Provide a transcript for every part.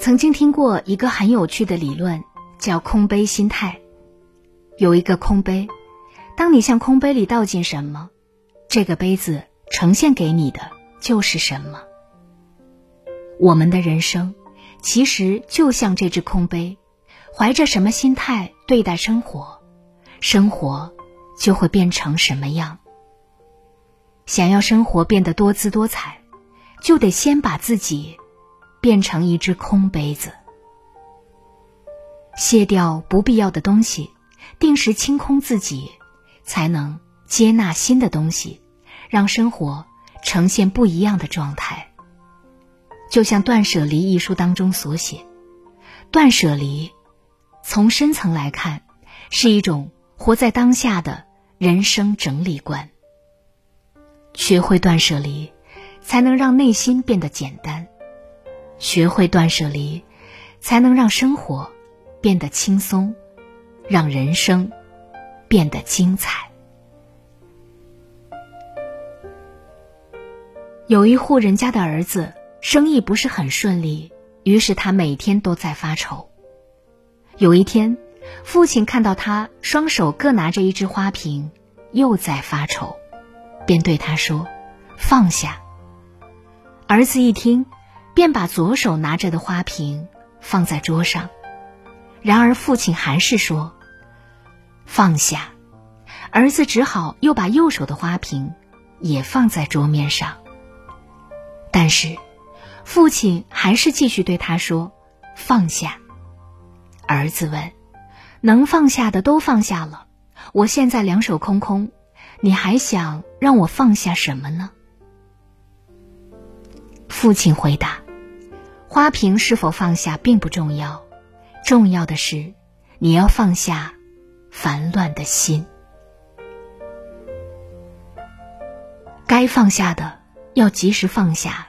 曾经听过一个很有趣的理论，叫空杯心态。有一个空杯，当你向空杯里倒进什么，这个杯子呈现给你的就是什么。我们的人生其实就像这只空杯，怀着什么心态对待生活，生活就会变成什么样。想要生活变得多姿多彩，就得先把自己。变成一只空杯子，卸掉不必要的东西，定时清空自己，才能接纳新的东西，让生活呈现不一样的状态。就像《断舍离》一书当中所写，断舍离，从深层来看，是一种活在当下的人生整理观。学会断舍离，才能让内心变得简单。学会断舍离，才能让生活变得轻松，让人生变得精彩。有一户人家的儿子生意不是很顺利，于是他每天都在发愁。有一天，父亲看到他双手各拿着一只花瓶，又在发愁，便对他说：“放下。”儿子一听。便把左手拿着的花瓶放在桌上，然而父亲还是说：“放下。”儿子只好又把右手的花瓶也放在桌面上。但是，父亲还是继续对他说：“放下。”儿子问：“能放下的都放下了，我现在两手空空，你还想让我放下什么呢？”父亲回答：“花瓶是否放下并不重要，重要的是你要放下烦乱的心。该放下的要及时放下，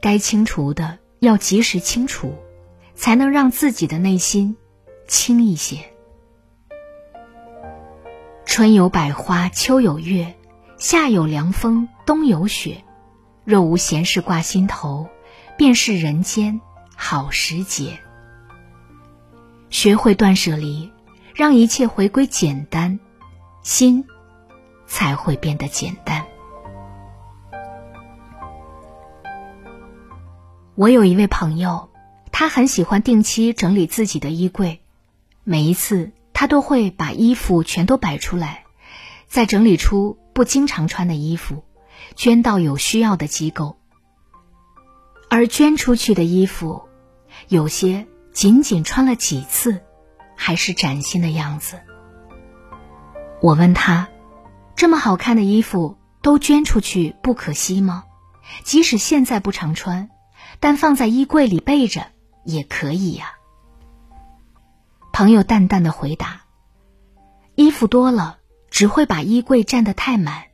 该清除的要及时清除，才能让自己的内心轻一些。春有百花，秋有月，夏有凉风，冬有雪。”若无闲事挂心头，便是人间好时节。学会断舍离，让一切回归简单，心才会变得简单。我有一位朋友，他很喜欢定期整理自己的衣柜，每一次他都会把衣服全都摆出来，再整理出不经常穿的衣服。捐到有需要的机构，而捐出去的衣服，有些仅仅穿了几次，还是崭新的样子。我问他：“这么好看的衣服都捐出去，不可惜吗？即使现在不常穿，但放在衣柜里备着也可以呀。”朋友淡淡的回答：“衣服多了，只会把衣柜占得太满。”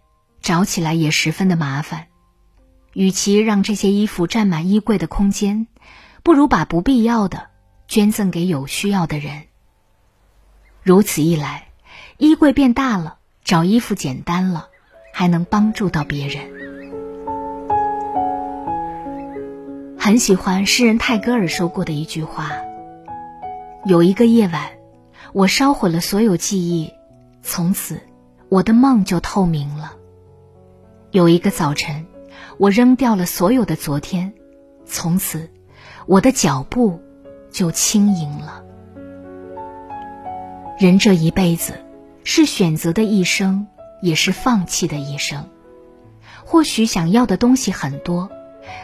找起来也十分的麻烦，与其让这些衣服占满衣柜的空间，不如把不必要的捐赠给有需要的人。如此一来，衣柜变大了，找衣服简单了，还能帮助到别人。很喜欢诗人泰戈尔说过的一句话：“有一个夜晚，我烧毁了所有记忆，从此我的梦就透明了。”有一个早晨，我扔掉了所有的昨天，从此，我的脚步就轻盈了。人这一辈子，是选择的一生，也是放弃的一生。或许想要的东西很多，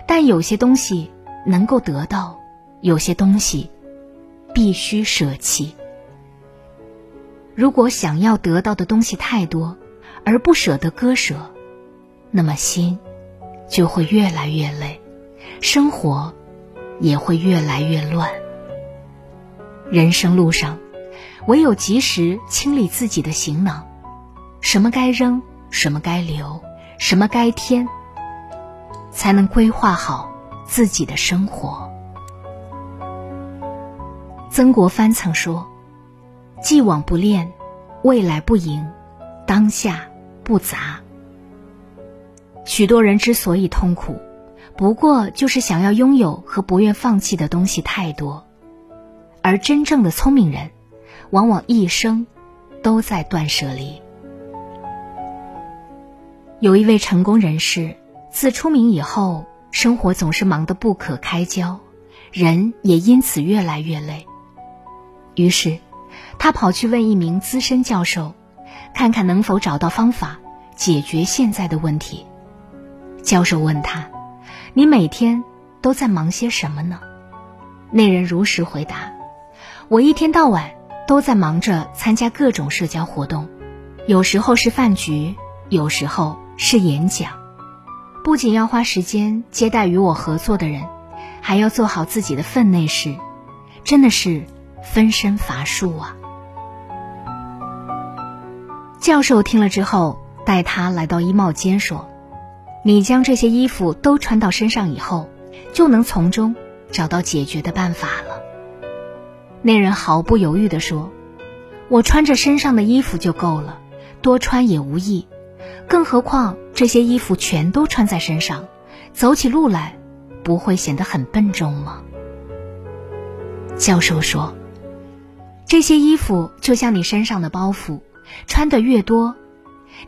但有些东西能够得到，有些东西必须舍弃。如果想要得到的东西太多，而不舍得割舍。那么心就会越来越累，生活也会越来越乱。人生路上，唯有及时清理自己的行囊，什么该扔，什么该留，什么该添，才能规划好自己的生活。曾国藩曾说：“既往不恋，未来不迎，当下不杂。”许多人之所以痛苦，不过就是想要拥有和不愿放弃的东西太多。而真正的聪明人，往往一生都在断舍离。有一位成功人士，自出名以后，生活总是忙得不可开交，人也因此越来越累。于是，他跑去问一名资深教授，看看能否找到方法解决现在的问题。教授问他：“你每天都在忙些什么呢？”那人如实回答。我一天到晚都在忙着参加各种社交活动，有时候是饭局，有时候是演讲。不仅要花时间接待与我合作的人，还要做好自己的分内事，真的是分身乏术啊！教授听了之后，带他来到衣帽间说：“你将这些衣服都穿到身上以后，就能从中找到解决的办法了。”那人毫不犹豫地说：“我穿着身上的衣服就够了，多穿也无益。更何况这些衣服全都穿在身上，走起路来不会显得很笨重吗？”教授说：“这些衣服就像你身上的包袱，穿得越多，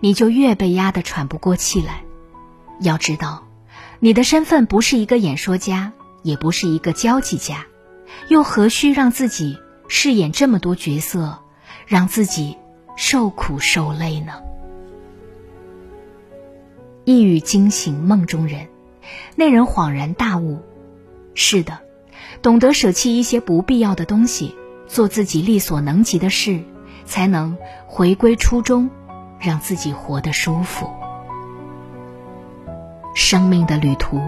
你就越被压得喘不过气来。要知道，你的身份不是一个演说家，也不是一个交际家。”又何须让自己饰演这么多角色，让自己受苦受累呢？一语惊醒梦中人，那人恍然大悟：是的，懂得舍弃一些不必要的东西，做自己力所能及的事，才能回归初衷，让自己活得舒服。生命的旅途，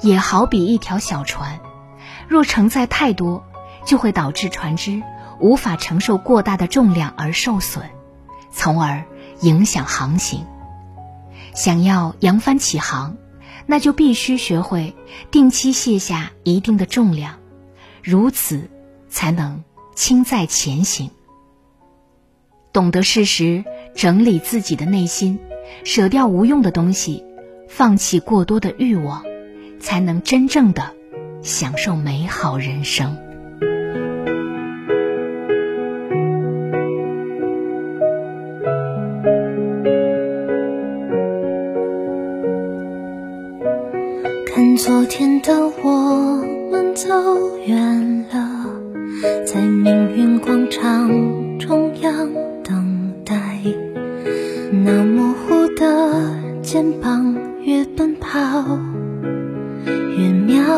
也好比一条小船。若承载太多，就会导致船只无法承受过大的重量而受损，从而影响航行。想要扬帆起航，那就必须学会定期卸下一定的重量，如此才能轻载前行。懂得适时整理自己的内心，舍掉无用的东西，放弃过多的欲望，才能真正的。享受美好人生。看昨天的我们走远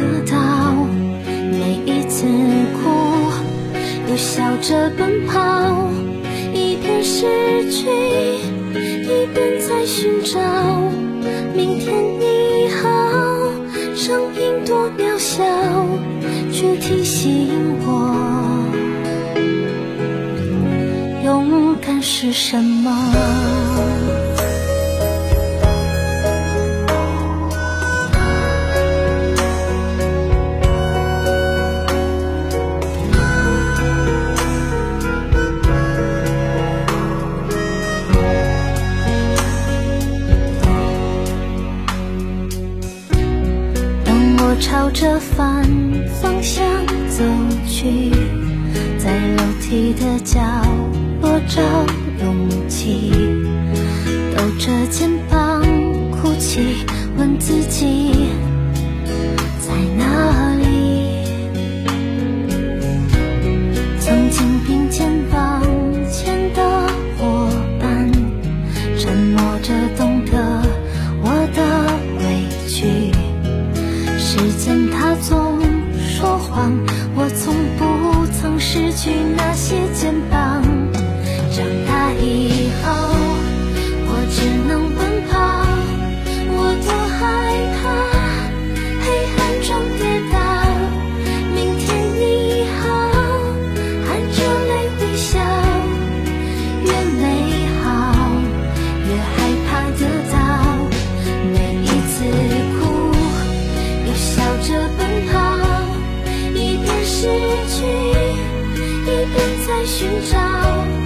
得到，每一次哭又笑着奔跑，一边失去一边在寻找，明天你好，声音多渺小，却提醒我。勇敢是什么？找勇气，抖着肩膀哭泣，问自己在寻找。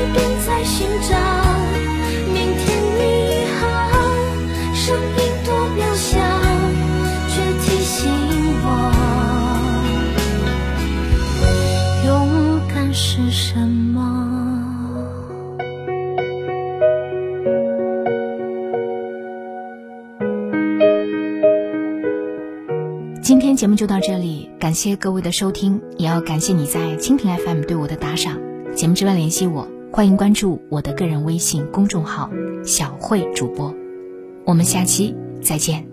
一边在寻找。明天你好，生命多渺小，却提醒我，勇敢是什么。今天节目就到这里，感谢各位的收听，也要感谢你在蜻蜓 FM 对我的打赏。节目之外联系我，欢迎关注我的个人微信公众号“小慧主播”。我们下期再见。